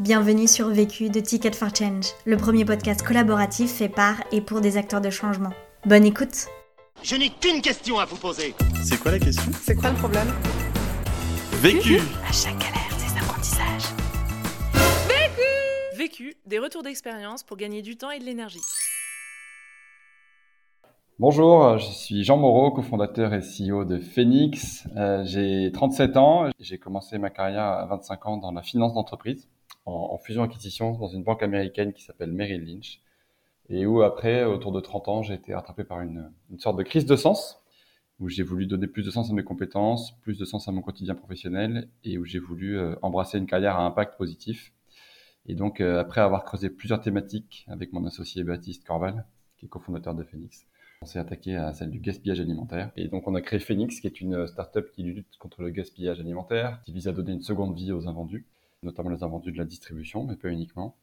Bienvenue sur Vécu de Ticket for Change, le premier podcast collaboratif fait par et pour des acteurs de changement. Bonne écoute Je n'ai qu'une question à vous poser. C'est quoi la question? C'est quoi le problème? Vécu À chaque galère, des apprentissages. Vécu, des retours d'expérience pour gagner du temps et de l'énergie. Bonjour, je suis Jean Moreau, cofondateur et CEO de Phoenix. Euh, j'ai 37 ans, j'ai commencé ma carrière à 25 ans dans la finance d'entreprise, en, fusion-acquisition dans une banque américaine qui s'appelle Merrill Lynch, et où après, autour de 30 ans, j'ai été rattrapé par une, sorte de crise de sens, où j'ai voulu donner plus de sens à mes compétences, plus de sens à mon quotidien professionnel, et où j'ai voulu euh, embrasser une carrière à impact positif. Et donc, euh, après avoir creusé plusieurs thématiques avec mon associé Baptiste Corval, qui est cofondateur de Phoenix, on s'est attaqué à celle du gaspillage alimentaire. Et donc, on a créé Phoenix, qui est une start-up qui lutte contre le gaspillage alimentaire, qui vise à donner une seconde vie aux invendus, notamment les invendus de la distribution, mais pas uniquement.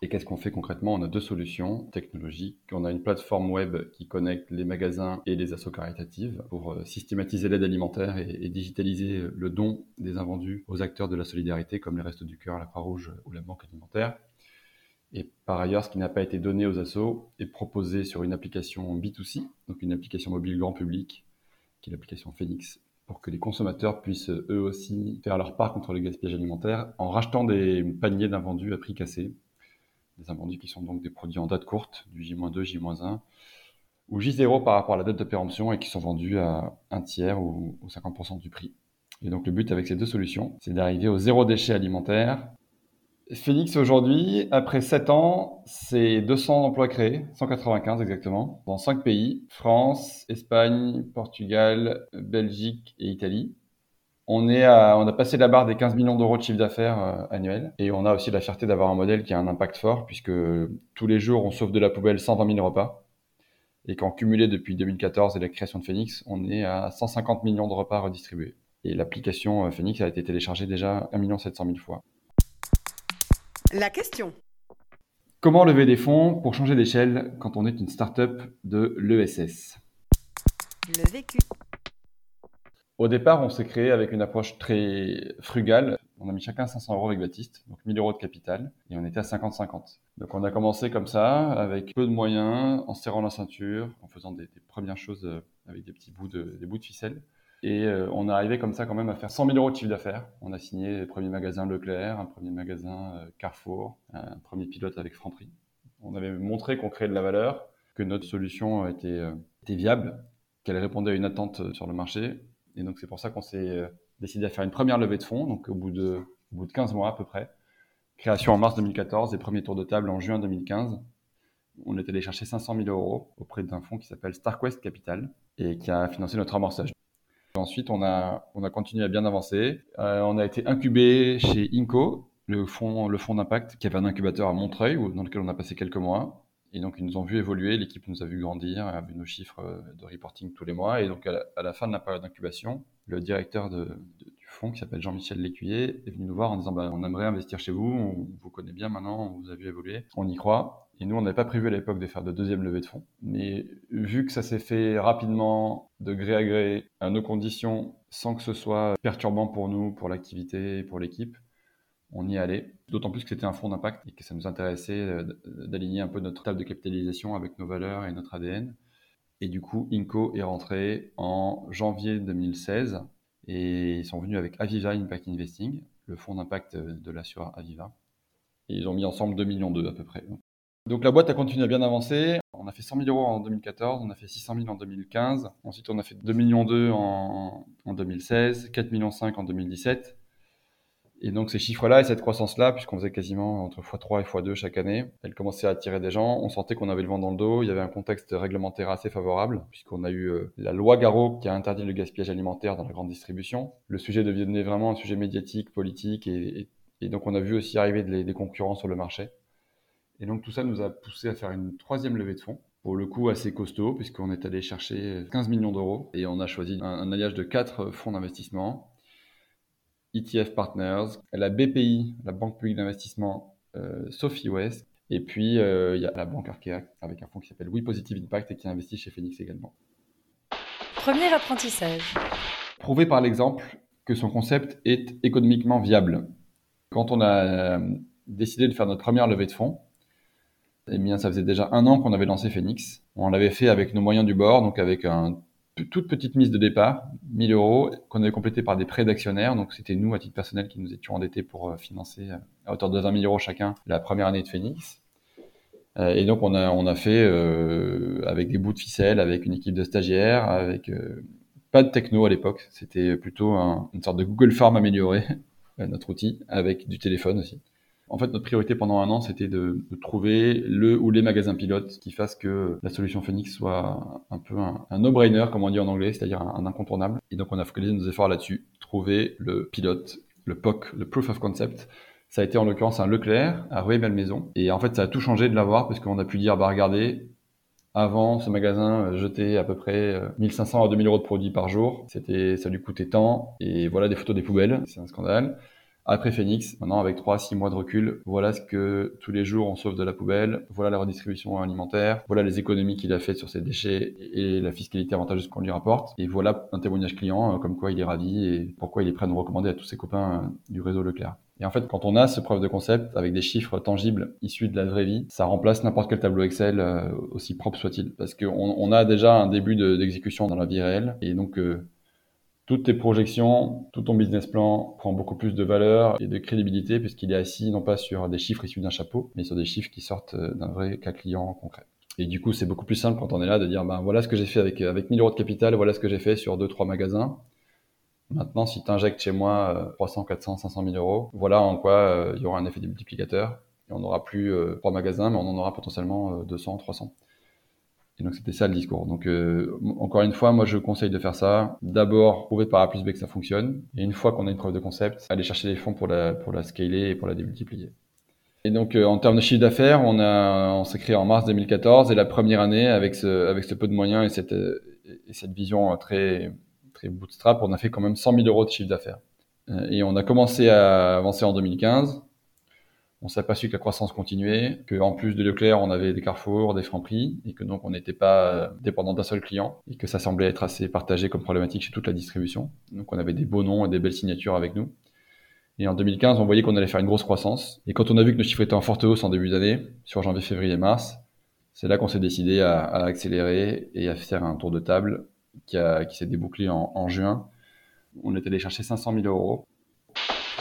Et qu'est-ce qu'on fait concrètement? On a deux solutions technologiques. On a une plateforme web qui connecte les magasins et les assos caritatives pour euh, systématiser l'aide alimentaire et, digitaliser le don des invendus aux acteurs de la solidarité comme les Restos du Cœur, la Croix-Rouge ou la Banque alimentaire. Et par ailleurs, ce qui n'a pas été donné aux assos est proposé sur une application B2C, donc une application mobile grand public, qui est l'application Phoenix, pour que les consommateurs puissent eux aussi faire leur part contre le gaspillage alimentaire en rachetant des paniers d'invendus à prix cassé. Des invendus qui sont donc des produits en date courte, du J-2, J-1, ou J0 par rapport à la date de péremption et qui sont vendus à un tiers ou 50% du prix. Et donc le but avec ces deux solutions, c'est d'arriver au zéro déchet alimentaire Phoenix aujourd'hui, après 7 ans, c'est 200 emplois créés, 195 exactement, dans 5 pays, France, Espagne, Portugal, Belgique et Italie. On, est on a passé la barre des 15 millions d'euros de chiffre d'affaires euh, annuel et on a aussi la fierté d'avoir un modèle qui a un impact fort puisque tous les jours on sauve de la poubelle 120 000 repas et qu'en cumulé depuis 2014 et la création de Phoenix, on est à 150 millions de repas redistribués. Et l'application euh, Phoenix a été téléchargée déjà 1 700 000 fois. La question. Comment lever des fonds pour changer d'échelle quand on est une start-up de l'ESS Le vécu. Au départ, on s'est créé avec une approche très frugale. On a mis chacun 500 euros avec Baptiste, donc 1000 euros de capital, et on était à 50-50. Donc on a commencé comme ça, avec peu de moyens, en serrant la ceinture, en faisant des, des premières choses avec des petits bouts de, des bouts de ficelle. Et euh, on est arrivé comme ça quand même à faire 100 000 euros de chiffre d'affaires. On a signé le premier magasin Leclerc, un premier magasin euh, Carrefour, un premier pilote avec Franprix. On avait montré qu'on créait de la valeur, que notre solution était, euh, était viable, qu'elle répondait à une attente sur le marché. Et donc c'est pour ça qu'on s'est décidé à faire une première levée de fonds, donc au bout de, au bout de 15 mois à peu près. Création en mars 2014 et premier tour de table en juin 2015. On est allé chercher 500 000 euros auprès d'un fonds qui s'appelle StarQuest Capital et qui a financé notre amorçage. Ensuite, on a, on a continué à bien avancer. Euh, on a été incubé chez Inco, le fonds, le fonds d'impact, qui avait un incubateur à Montreuil, dans lequel on a passé quelques mois. Et donc, ils nous ont vu évoluer, l'équipe nous a vu grandir, a vu nos chiffres de reporting tous les mois. Et donc, à la, fin de la période d'incubation, le directeur de, du fonds, qui s'appelle Jean-Michel Lécuyer, est venu nous voir en disant bah, On aimerait investir chez vous, on vous connaît bien maintenant, on vous a vu évoluer, on y croit. Et nous, on n'avait pas prévu à l'époque de faire de deuxième levée de fonds. Mais vu que ça s'est fait rapidement, de gré à gré, à nos conditions, sans que ce soit perturbant pour nous, pour l'activité, pour l'équipe, on y allait. D'autant plus que c'était un fonds d'impact et que ça nous intéressait d'aligner un peu notre table de capitalisation avec nos valeurs et notre ADN. Et du coup, Inco est rentré en janvier 2016 et ils sont venus avec Aviva Impact Investing, le fonds d'impact de l'assureur Aviva. Et ils ont mis ensemble 2 millions d'euros à peu près. Donc la boîte a continué à bien avancer. On a fait 100 000 euros en 2014, on a fait 600 000 en 2015. Ensuite, on a fait 2 millions 2 en, en 2016, 4 millions 5 en 2017. Et donc ces chiffres-là et cette croissance-là, puisqu'on faisait quasiment entre x3 et x2 chaque année, elle commençait à attirer des gens. On sentait qu'on avait le vent dans le dos. Il y avait un contexte réglementaire assez favorable, puisqu'on a eu euh, la loi Garot qui a interdit le gaspillage alimentaire dans la grande distribution. Le sujet devenait vraiment un sujet médiatique, politique, et, donc on a vu aussi arriver des concurrents sur le marché. Et donc tout ça nous a poussé à faire une troisième levée de fonds, pour le coup assez costaud, puisqu'on est allé chercher 15 millions d'euros et on a choisi un, un alliage de quatre fonds d'investissement. ETF Partners, la BPI, la Banque publique d'investissement euh, Sophie West, et puis euh, il y a la Banque Arkea avec un fonds qui s'appelle We Positive Impact et qui investit chez Phoenix également. Premier apprentissage. Prouver par l'exemple que son concept est économiquement viable. quand on a décidé de faire notre première levée de fonds, eh bien, ça faisait déjà un an qu'on avait lancé Phoenix. On l'avait fait avec nos moyens du bord, donc avec une toute petite mise de départ, 1000 euros, qu'on avait complété par des prêts d'actionnaires. Donc, c'était nous, à titre personnel, qui nous étions endettés pour financer à hauteur de 20 000 euros chacun la première année de Phoenix. Euh, et donc on a fait euh, avec des bouts de ficelle, avec une équipe de stagiaires, avec euh, pas de techno à l'époque. C'était plutôt une sorte de Google Form amélioré, notre outil, avec du téléphone aussi. En fait, notre priorité pendant un an, c'était de, de, trouver le ou les magasins pilotes qui fassent que la solution Phoenix soit un peu un, no-brainer, comme on dit en anglais, c'est-à-dire un, un, incontournable. Et donc, on a focalisé nos efforts là-dessus, trouver le pilote, le POC, le Proof of Concept, ça a été en l'occurrence un Leclerc à Rueil-Malmaison. Et en fait, ça a tout changé de l'avoir parce qu'on a pu dire, bah regardez, avant, ce magasin euh, jetait à peu près 1500 euh, à 2000 euros de produits par jour. C'était, ça lui coûtait tant. Et voilà des photos des poubelles. C'est un scandale. Après Phoenix, maintenant avec 3 6 mois de recul, voilà ce que tous les jours on sauve de la poubelle, voilà la redistribution alimentaire, voilà les économies qu'il a faites sur ses déchets et la fiscalité avantageuse qu'on lui rapporte. Et voilà un témoignage client euh, comme quoi il est ravi et pourquoi il est prêt à nous recommander à tous ses copains du réseau Leclerc. Et en fait, quand on a ce preuve de concept avec des chiffres tangibles issus de la vraie vie, ça remplace n'importe quel tableau Excel, euh, aussi propre soit-il. Parce qu'on on a déjà un début d'exécution dans la vie réelle. Et donc, euh, toutes tes projections, tout ton business plan prend beaucoup plus de valeur et de crédibilité puisqu'il est assis non pas sur des chiffres issus d'un chapeau, mais sur des chiffres qui sortent euh, d'un vrai cas client concret. Et du coup, c'est beaucoup plus simple quand on est là de dire, ben voilà ce que j'ai fait avec, avec 1000 euros de capital, voilà ce que j'ai fait sur deux, trois magasins. Maintenant, si tu injectes chez moi 300, 400, 500 000 euros, voilà en quoi euh, il y aura un effet multiplicateur. Et on n'aura plus euh, trois magasins, mais on en aura potentiellement 200, euh, 300. Et donc c'était ça le discours. Donc encore une fois, moi je conseille de faire ça. D'abord prouver par A plus B que ça fonctionne. Et une fois qu'on a une preuve de concept, aller chercher les fonds pour la, pour la scaler et pour la démultiplier. Et donc en termes de chiffre d'affaires, on, a, on s'est créé en mars 2014 et la première année avec ce, avec ce peu de moyens et cette, et cette vision très très bootstrap, on a fait quand même 100 000 euros de chiffre d'affaires. Euh, et on a commencé à avancer en 2015. On s'est aperçu que la croissance continuait, qu'en plus de Leclerc, on avait des Carrefour, des Franprix, et que donc on n'était pas dépendant d'un seul client, et que ça semblait être assez partagé comme problématique chez toute la distribution. Donc on avait des beaux noms et des belles signatures avec nous. Et en 2015, on voyait qu'on allait faire une grosse croissance. Et quand on a vu que nos chiffres étaient en forte hausse en début d'année, sur janvier, février, mars, c'est là qu'on s'est décidé à, accélérer et à faire un tour de table qui, s'est débouclé en, juin. On est allé chercher 500 000 euros.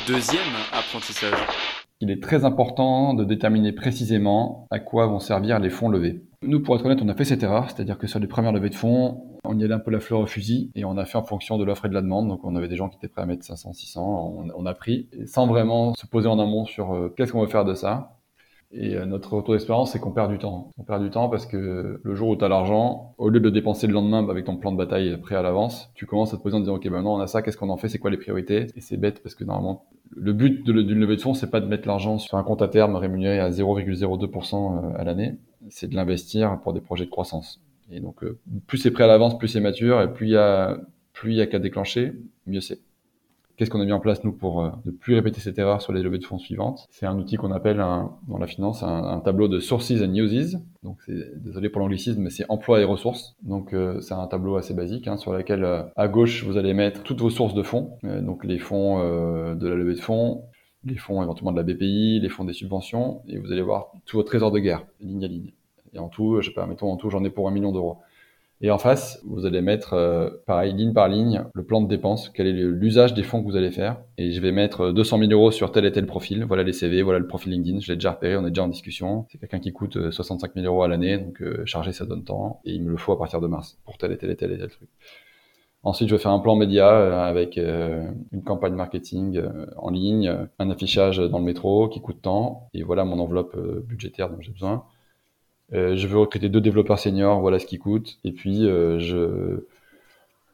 Deuxième apprentissage. Il est très important de déterminer précisément à quoi vont servir les fonds levés. Nous, pour être honnête, on a fait cette erreur, c'est-à-dire que sur les premières levées de fonds, on y allait un peu la fleur au fusil et on a fait en fonction de l'offre et de la demande. Donc on avait des gens qui étaient prêts à mettre 500, 600, on, a pris sans vraiment se poser en amont sur euh, qu'est-ce qu'on veut faire de ça. Et euh, notre retour d'expérience, c'est qu'on perd du temps. On perd du temps parce que le jour où tu as l'argent, au lieu de le dépenser le lendemain avec ton plan de bataille prêt à l'avance, tu commences à te poser en disant, OK, maintenant on a ça, qu'est-ce qu'on en fait, c'est quoi les priorités? Et c'est bête parce que normalement, le but d'une levée de fonds, c'est pas de mettre l'argent sur un compte à terme rémunéré à 0,02% euh, à l'année, c'est de l'investir pour des projets de croissance. Et donc, euh, plus c'est prêt à l'avance, plus c'est mature, et plus il y a, plus il y a qu'à déclencher, mieux c'est. Qu'est-ce qu'on a mis en place, nous, pour euh, ne plus répéter cette erreur sur les levées de fonds suivantes? C'est un outil qu'on appelle dans la finance un, tableau de sources and uses. Donc, c'est, désolé pour l'anglicisme, mais c'est emploi et ressources. Donc, euh, c'est un tableau assez basique hein, sur lequel, euh, à gauche, vous allez mettre toutes vos sources de fonds. donc, les fonds de la levée de fonds, les fonds éventuellement de la BPI, les fonds des subventions, et vous allez voir tout votre trésor de guerre, ligne à ligne. Et en tout, je sais pas, mettons en tout, j'en ai pour un million d'euros. Et en face, vous allez mettre, euh, pareil, ligne par ligne, le plan de dépenses, quel est l'usage des fonds que vous allez faire. Et je vais mettre 200 000 euros sur tel et tel profil. Voilà les CV, voilà le profil LinkedIn, je l'ai déjà repéré, on est déjà en discussion. C'est quelqu'un qui coûte 65 euh, 000 euros à l'année, donc euh, chargé, ça donne temps. Et il me le faut à partir de mars pour tel et tel et tel et tel truc. Ensuite, je vais faire un plan média avec une campagne marketing en ligne, un affichage dans le métro qui coûte tant, et voilà mon enveloppe budgétaire dont j'ai besoin. Euh, je veux recruter deux développeurs seniors, voilà ce qui coûte. Et puis, euh, je,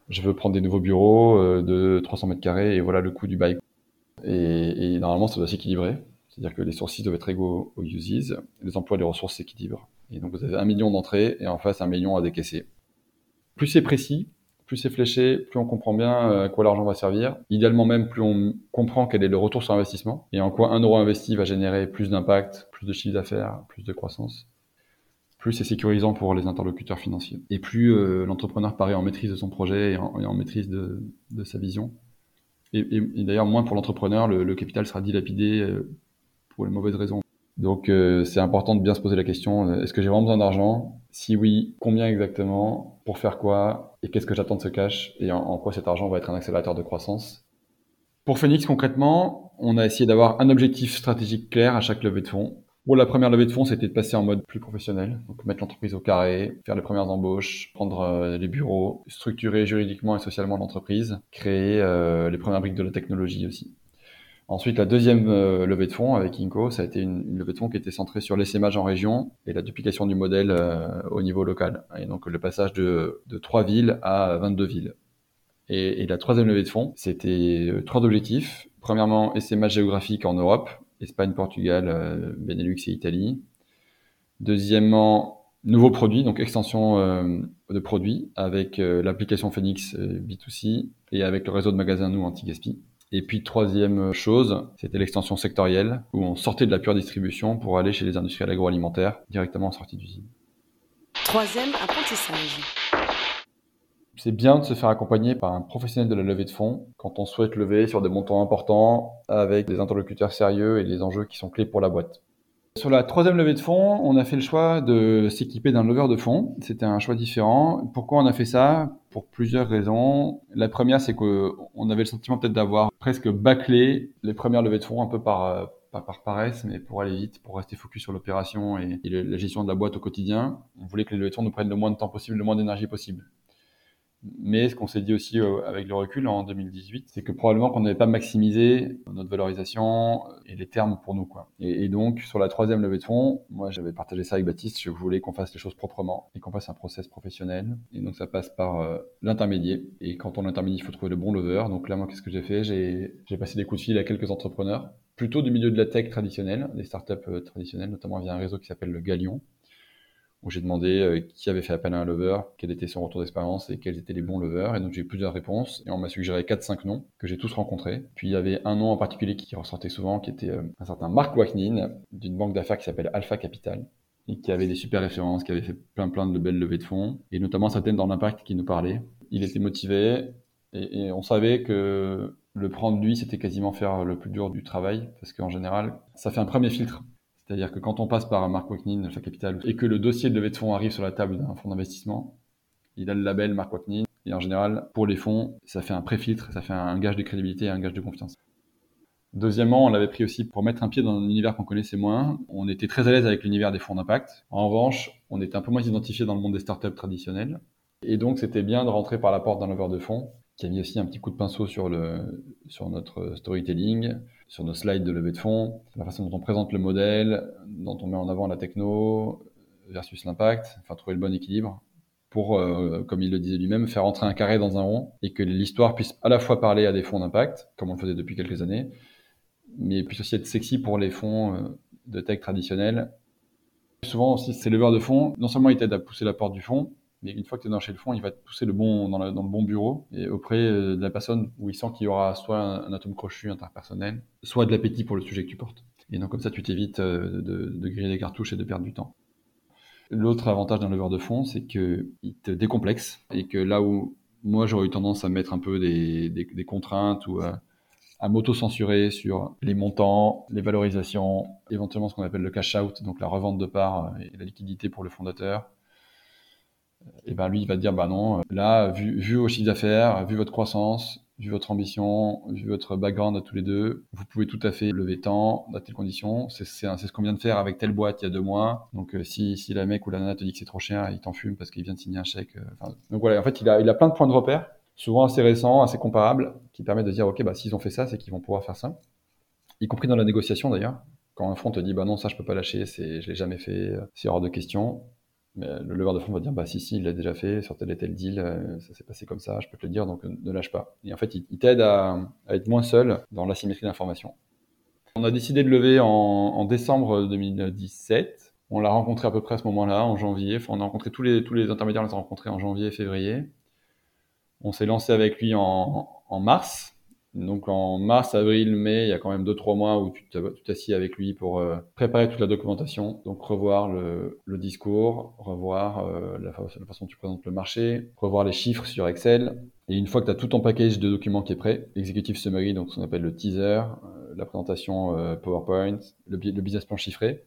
je veux prendre des nouveaux bureaux euh, de 300 mètres carrés et voilà le coût du bail. Et, et normalement, ça doit s'équilibrer. C'est-à-dire que les sources doivent être égaux aux uses, les emplois et les ressources s'équilibrent. Et donc, vous avez un million d'entrées et en face, un million à décaisser. Plus c'est précis, plus c'est fléché, plus on comprend bien à quoi l'argent va servir. Idéalement même, plus on comprend quel est le retour sur investissement et en quoi un euro investi va générer plus d'impact, plus de chiffre d'affaires, plus de croissance plus c'est sécurisant pour les interlocuteurs financiers. Et plus euh, l'entrepreneur paraît en maîtrise de son projet et en, maîtrise de, sa vision. Et, d'ailleurs, moins pour l'entrepreneur, le, capital sera dilapidé euh, pour les mauvaises raisons. Donc, euh, c'est important de bien se poser la question est-ce que j'ai vraiment besoin d'argent? Si oui, combien exactement? Pour faire quoi? Et qu'est-ce que j'attends de ce cash? Et en, en quoi cet argent va être un accélérateur de croissance? Pour Phoenix, concrètement, on a essayé d'avoir un objectif stratégique clair à chaque levée de fonds. Pour la première levée de fonds, c'était de passer en mode plus professionnel, donc mettre l'entreprise au carré, faire les premières embauches, prendre euh, les bureaux, structurer juridiquement et socialement l'entreprise, créer euh, les premières briques de la technologie aussi. Ensuite, la deuxième euh, levée de fonds avec Inco, ça a été une, levée de fonds qui était centrée sur l'essaimage en région et la duplication du modèle au niveau local. Et donc le passage de, de 3 villes à 22 villes. Et, la troisième levée de fonds, c'était trois objectifs. Premièrement, essaimage géographique en Europe, Espagne, Portugal, euh, Benelux et Italie. Deuxièmement, nouveaux produits, donc extension euh, de produits avec euh, l'application Phoenix euh, B2C et avec le réseau de magasins nous anti-gaspi. Et puis troisième chose, c'était l'extension sectorielle où on sortait de la pure distribution pour aller chez les industriels agroalimentaires directement en sortie d'usine. Troisième apprentissage. C'est bien de se faire accompagner par un professionnel de la levée de fonds quand on souhaite lever sur des montants importants avec des interlocuteurs sérieux et des enjeux qui sont clés pour la boîte. Sur la troisième levée de fonds, on a fait le choix de s'équiper d'un lever de fonds. C'était un choix différent. Pourquoi on a fait ça? Pour plusieurs raisons. La première, c'est qu'on avait le sentiment peut-être d'avoir presque bâclé les premières levées de fonds un peu par, euh, pas par paresse, mais pour aller vite, pour rester focus sur l'opération et, et la gestion de la boîte au quotidien. On voulait que les levées de fonds nous prennent le moins de temps possible, le moins d'énergie possible. Mais ce qu'on s'est dit aussi euh, avec le recul en 2018, c'est que probablement qu'on n'avait pas maximisé notre valorisation et les termes pour nous. Quoi. Et, donc, sur la troisième levée de fonds, moi j'avais partagé ça avec Baptiste, je voulais qu'on fasse les choses proprement et qu'on fasse un process professionnel. Et donc ça passe par euh, l'intermédiaire. Et quand on intermédiaire, il faut trouver le bon lever. Donc là, moi, qu'est-ce que j'ai fait? J'ai, j'ai passé des coups de fil à quelques entrepreneurs, plutôt du milieu de la tech traditionnelle, des startups euh, traditionnelles, notamment via un réseau qui s'appelle le Galion où j'ai demandé euh, qui avait fait appel à un lever, quel était son retour d'expérience et quels étaient les bons levers. Et donc j'ai eu plusieurs réponses et on m'a suggéré 4-5 noms que j'ai tous rencontrés. Puis il y avait un nom en particulier qui ressortait souvent, qui était euh, un certain Marc Waknin d'une banque d'affaires qui s'appelle Alpha Capital et qui avait des super références, qui avait fait plein plein de belles levées de fonds et notamment certaines dans l'impact qui nous parlait. Il était motivé et, et on savait que le prendre lui, c'était quasiment faire le plus dur du travail parce qu'en général, ça fait un premier filtre c'est-à-dire que quand on passe par Mark Waknin, Alpha Capital, et que le dossier de levée de fonds arrive sur la table d'un fonds d'investissement, il a le label Mark Waknin. Et en général, pour les fonds, ça fait un pré-filtre, ça fait un gage de crédibilité et un gage de confiance. Deuxièmement, on l'avait pris aussi pour mettre un pied dans un univers qu'on connaissait moins. On était très à l'aise avec l'univers des fonds d'impact. En revanche, on était un peu moins identifié dans le monde des startups traditionnelles. Et donc, c'était bien de rentrer par la porte d'un lever de fonds qui a mis aussi un petit coup de pinceau sur, le, sur notre storytelling, sur nos slides de levée de fonds, la façon dont on présente le modèle, dont on met en avant la techno versus l'impact, enfin trouver le bon équilibre pour, euh, comme il le disait lui-même, faire entrer un carré dans un rond et que l'histoire puisse à la fois parler à des fonds d'impact, comme on le faisait depuis quelques années, mais puisse aussi être sexy pour les fonds euh, de tech traditionnels. Souvent aussi, ces leveurs de fonds, non seulement ils t'aident à pousser la porte du fond, mais une fois que tu es dans chez le fond, il va te pousser le bon, dans, le bon bureau et auprès euh, de la personne où il sent qu'il y aura soit un, atome crochu interpersonnel, soit de l'appétit pour le sujet que tu portes. Et donc comme ça, tu t'évites euh, de, griller les cartouches et de perdre du temps. L'autre avantage d'un leveur de fonds, c'est qu'il te décomplexe et que là où moi j'aurais eu tendance à mettre un peu des contraintes ou à, à m'auto-censurer sur les montants, les valorisations, éventuellement ce qu'on appelle le cash out, donc la revente de parts et la liquidité pour le fondateur, et ben lui il va te dire bah non, là vu, vu vos chiffres d'affaires, vu votre croissance, vu votre ambition, vu votre background à tous les deux, vous pouvez tout à fait lever tant, dans telles conditions. C'est ce qu'on vient de faire avec telle boîte il y a deux mois. Donc euh, si, la mec ou la nana te dit que c'est trop cher, il t'en fume parce qu'il vient de signer un chèque. euh, donc voilà, en fait il a, plein de points de repère, souvent assez récents, assez comparables, qui permettent de dire ok bah s'ils ont fait ça, c'est qu'ils vont pouvoir faire ça. Y compris dans la négociation d'ailleurs. Quand un fonds te dit bah non ça je peux pas lâcher, c'est je l'ai jamais fait, euh, c'est hors de question. Mais le leveur de fonds va dire bah si si il l'a déjà fait sur tel et tel deal, euh, ça s'est passé comme ça, je peux te le dire donc euh, ne lâche pas. Et en fait il, t'aide à, être moins seul dans l'asymétrie d'information. On a décidé de lever en, décembre 2017. On l'a rencontré à peu près à ce moment-là, en janvier. Enfin, on a rencontré tous les, tous les intermédiaires, on les a rencontrés en janvier et février. On s'est lancé avec lui en mars Donc en mars, avril, mai, il y a quand même 2-3 mois où tu t'assieds avec lui pour euh, préparer toute la documentation. Donc revoir le, discours, revoir euh, la, façon dont tu présentes le marché, revoir les chiffres sur Excel. Et une fois que tu as tout ton package de documents qui est prêt, executive summary, donc ce qu'on appelle le teaser, euh, la présentation PowerPoint, le, le, business plan chiffré,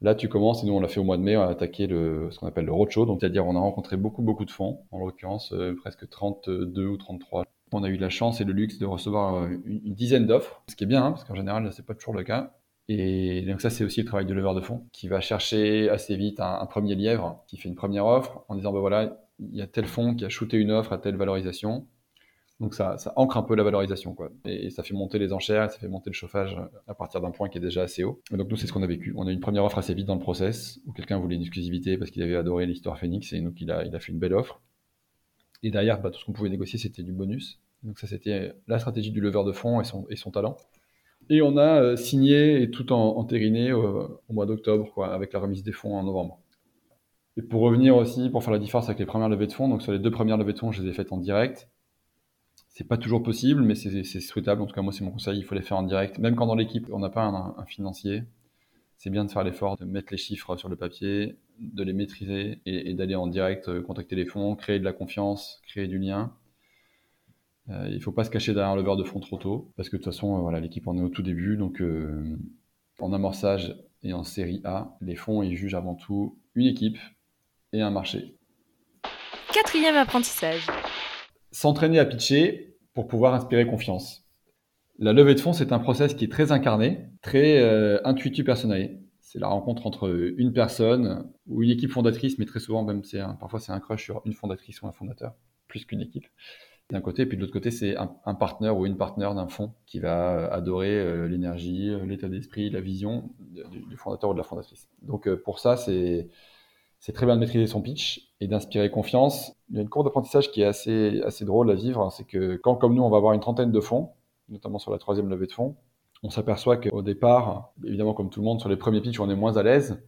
Là, tu commences, et nous on l'a fait au mois de mai, on a attaqué le, ce qu'on appelle le roadshow, donc c'est-à-dire on a rencontré beaucoup beaucoup de fonds, en l'occurrence presque 32 ou 33 on a eu la chance et le luxe de recevoir euh, une, dizaine d'offres, ce qui est bien, hein, parce qu'en général, c'est pas toujours le cas. Et donc ça, c'est aussi le travail de leveur de fonds, qui va chercher assez vite un, premier lièvre, qui fait une première offre, en disant, ben voilà, il y a tel fonds qui a shooté une offre à telle valorisation. Donc ça, ça ancre un peu la valorisation, quoi. Et, ça fait monter les enchères, ça fait monter le chauffage à partir d'un point qui est déjà assez haut. Et donc nous, c'est ce qu'on a vécu. On a eu une première offre assez vite dans le process, où quelqu'un voulait une exclusivité parce qu'il avait adoré l'histoire Phoenix, et donc il a, il a fait une belle offre. Et derrière, bah, tout ce qu'on pouvait négocier, c'était du bonus. Donc ça, c'était la stratégie du leveur de fonds et son, talent. Et on a euh, signé et tout en, entériné euh, au mois d'octobre, avec la remise des fonds en novembre. Et pour revenir aussi, pour faire la différence avec les premières levées de fonds, donc sur les deux premières levées de fonds, je les ai faites en direct. C'est pas toujours possible, mais c'est souhaitable. En tout cas, moi, c'est mon conseil. Il faut les faire en direct. Même quand dans l'équipe, on n'a pas un financier, c'est bien de faire l'effort de mettre les chiffres sur le papier, de les maîtriser et, et d'aller en direct euh, contacter les fonds, créer de la confiance, créer du lien. Euh, il ne faut pas se cacher derrière le verre de fond trop tôt, parce que de toute façon, euh, voilà, l'équipe en est au tout début. Donc, euh, en amorçage et en série A, les fonds, ils jugent avant tout une équipe et un marché. Quatrième apprentissage. S'entraîner à pitcher pour pouvoir inspirer confiance. La levée de fonds, c'est un process qui est très incarné, très intuitif personnel. C'est la rencontre entre une personne ou une équipe fondatrice, mais très souvent même c'est parfois c'est un crush sur une fondatrice ou un fondateur, plus qu'une équipe d'un côté, et puis de l'autre côté, c'est un, un partenaire ou une partenaire d'un fonds qui va euh, adorer euh, l'énergie, euh, l'état d'esprit, la vision du, fondateur ou de la fondatrice. Donc pour ça, c'est c'est très bien de maîtriser son pitch et d'inspirer confiance. Il y a une courbe d'apprentissage qui est assez assez drôle à vivre, c'est que quand comme nous, on va avoir une trentaine de fonds, notamment sur la troisième levée de fonds, on s'aperçoit qu'au départ, évidemment comme tout le monde, sur les premiers pitchs, on est moins à l'aise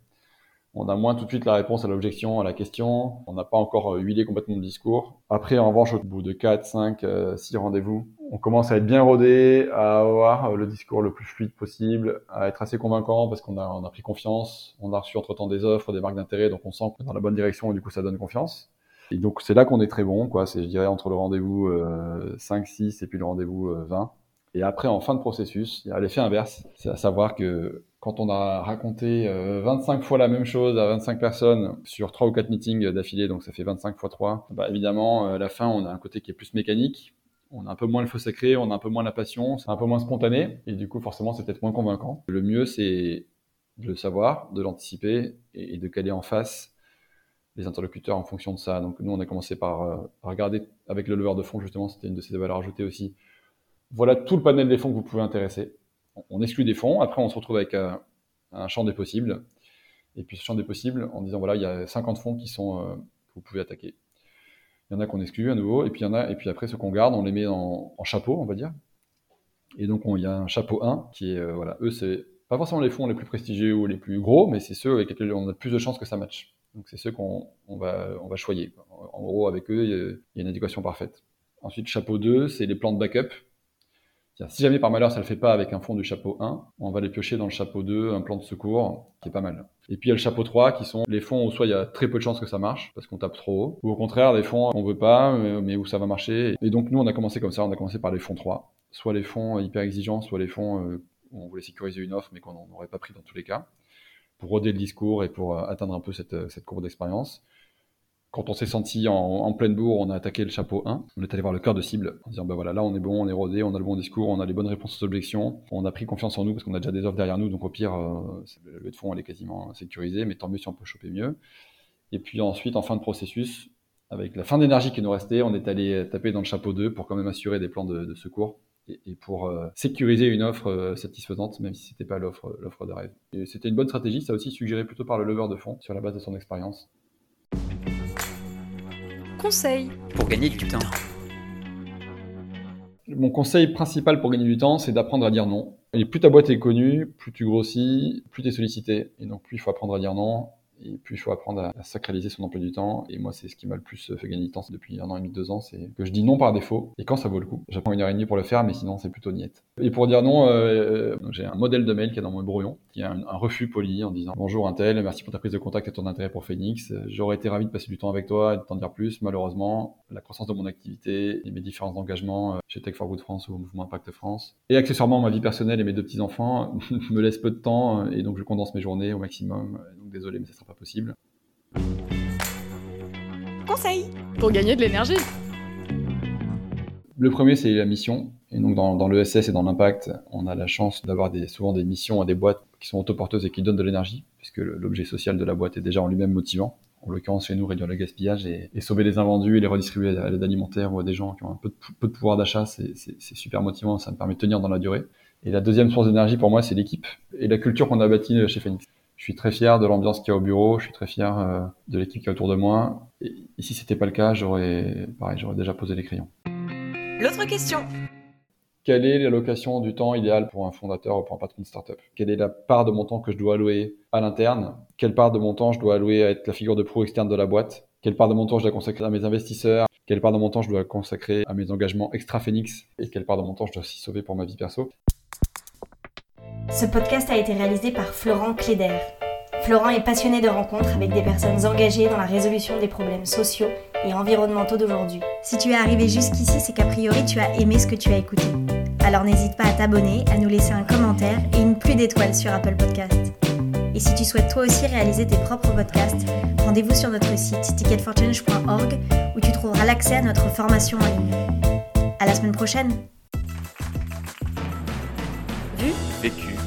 on a moins tout de suite la réponse à l'objection, à la question. On n'a pas encore euh, huilé complètement le discours. Après, en revanche, au bout de 4, 5, 6 rendez-vous, on commence à être bien rodé, à avoir euh, le discours le plus fluide possible, à être assez convaincant parce qu'on a, on a pris confiance. On a reçu entre-temps des offres, des marques d'intérêt, donc on sent qu'on est dans la bonne direction et du coup, ça donne confiance. Et donc, c'est là qu'on est très bon, quoi. C'est, je dirais, entre le rendez-vous 5, euh, 6 et puis le rendez-vous 20. Et après, en fin de processus, il y a l'effet inverse. C'est à savoir que quand on a raconté 25 euh, fois la même chose à 25 personnes sur 3 ou 4 meetings d'affilée, donc ça fait 25 fois 3, bah évidemment, à euh, la fin, on a un côté qui est plus mécanique. On a un peu moins le feu sacré, on a un peu moins la passion, c'est un peu moins spontané, et du coup, forcément, c'est peut-être moins convaincant. Le mieux, c'est de le savoir, de l'anticiper, et, de caler en face les interlocuteurs en fonction de ça. Donc nous, on a commencé par euh, regarder avec le leveur de fonds, justement, c'était une de ses valeurs ajoutées aussi. Voilà tout le panel des fonds que vous pouvez intéresser on exclut des fonds. Après, on se retrouve avec un, champ des possibles. Et puis, ce champ des possibles, en disant voilà, il y a 50 fonds qui sont euh, que vous pouvez attaquer. Il y en a qu'on exclut à nouveau, et puis il y en a, et puis après, ceux qu'on garde, on les met en, chapeau, on va dire. Et donc, il y a un chapeau 1 qui est, euh, voilà, eux, c'est pas forcément les fonds les plus prestigieux ou les plus gros, mais c'est ceux avec lesquels on a plus de chances que ça matche. Donc, c'est ceux qu'on va, on va choyer. En gros, avec eux, il y a une adéquation parfaite. Ensuite, chapeau 2, c'est les plans de backup. Si jamais par malheur ça le fait pas avec un fond du chapeau 1, on va les piocher dans le chapeau 2, un plan de secours, qui est pas mal. Et puis il y a le chapeau 3 qui sont les fonds où soit il y a très peu de chances que ça marche parce qu'on tape trop haut, ou au contraire les fonds qu'on veut pas mais où ça va marcher. Et donc nous on a commencé comme ça, on a commencé par les fonds 3, soit les fonds hyper exigeants, soit les fonds euh, où on voulait sécuriser une offre mais qu'on n'aurait pas pris dans tous les cas, pour roder le discours et pour euh, atteindre un peu cette, cette courbe d'expérience quand on s'est senti en, pleine bourre, on a attaqué le chapeau 1. On est allé voir le cœur de cible en disant bah voilà, là on est bon, on est rodé, on a le bon discours, on a les bonnes réponses aux objections, on a pris confiance en nous parce qu'on a déjà des offres derrière nous, donc au pire, euh, le de fond elle est quasiment sécurisée, mais tant mieux si on peut choper mieux. Et puis ensuite, en fin de processus, avec la fin d'énergie qui nous restait, on est allé taper dans le chapeau 2 pour quand même assurer des plans de, secours et, pour euh, sécuriser une offre euh, satisfaisante, même si c'était pas l'offre de rêve. C'était une bonne stratégie, ça a aussi suggéré plutôt par le lever de fond sur la base de son expérience conseil pour gagner du temps Mon conseil principal pour gagner du temps, c'est d'apprendre à dire non. Et plus ta boîte est connue, plus tu grossis, plus tu es sollicité. Et donc plus il faut apprendre à dire non. Et puis, il faut apprendre à, sacraliser son emploi du temps. Et moi, c'est ce qui m'a le plus fait gagner du temps depuis un an et demi, deux ans, c'est que je dis non par défaut. Et quand ça vaut le coup, j'apprends une heure et demie pour le faire, mais sinon, c'est plutôt niette. Et pour dire non, euh, j'ai un modèle de mail qui est dans mon brouillon, qui a un, refus poli en disant bonjour un tel, merci pour ta prise de contact et ton intérêt pour Phoenix. J'aurais été ravi de passer du temps avec toi et de t'en dire plus. Malheureusement, la croissance de mon activité et mes différents engagements euh, chez Tech for Good France ou au Mouvement Impact France. Et accessoirement, ma vie personnelle et mes deux petits-enfants me laissent peu de temps et donc je condense mes journées au maximum. Donc désolé, mais ça sera pas possible. Conseil pour gagner de l'énergie. Le premier, c'est la mission. Et donc, dans, dans l'ESS et dans l'impact, on a la chance d'avoir des, souvent des missions à des boîtes qui sont autoporteuses et qui donnent de l'énergie, puisque l'objet social de la boîte est déjà en lui-même motivant. En l'occurrence, chez nous, réduire le gaspillage et, sauver les invendus et les redistribuer à l'aide alimentaire ou à des gens qui ont un peu de, peu de pouvoir d'achat, c'est super motivant, ça me permet de tenir dans la durée. Et la deuxième source d'énergie pour moi, c'est l'équipe et la culture qu'on a bâtie chez Phoenix. Je suis très fier de l'ambiance qu'il y a au bureau, je suis très fier euh, de l'équipe qui est autour de moi. Et, et si c'était pas le cas, j'aurais, pareil, j'aurais déjà posé les crayons. L'autre question. Quelle est l'allocation du temps idéale pour un fondateur ou pour un patron de startup? Quelle est la part de mon temps que je dois allouer à l'interne? Quelle part de mon temps je dois allouer à être la figure de pro externe de la boîte? Quelle part de mon temps je dois consacrer à mes investisseurs? Quelle part de mon temps je dois consacrer à mes engagements extra Phoenix Et quelle part de mon temps je dois s'y sauver pour ma vie perso? Ce podcast a été réalisé par Florent Cléder. Florent est passionné de rencontres avec des personnes engagées dans la résolution des problèmes sociaux et environnementaux d'aujourd'hui. Si tu es arrivé jusqu'ici, c'est qu'a priori tu as aimé ce que tu as écouté. Alors n'hésite pas à t'abonner, à nous laisser un commentaire et une pluie d'étoiles sur Apple Podcast. Et si tu souhaites toi aussi réaliser tes propres podcasts, rendez-vous sur notre site ticketforchange.org où tu trouveras l'accès à notre formation en ligne. À la semaine prochaine.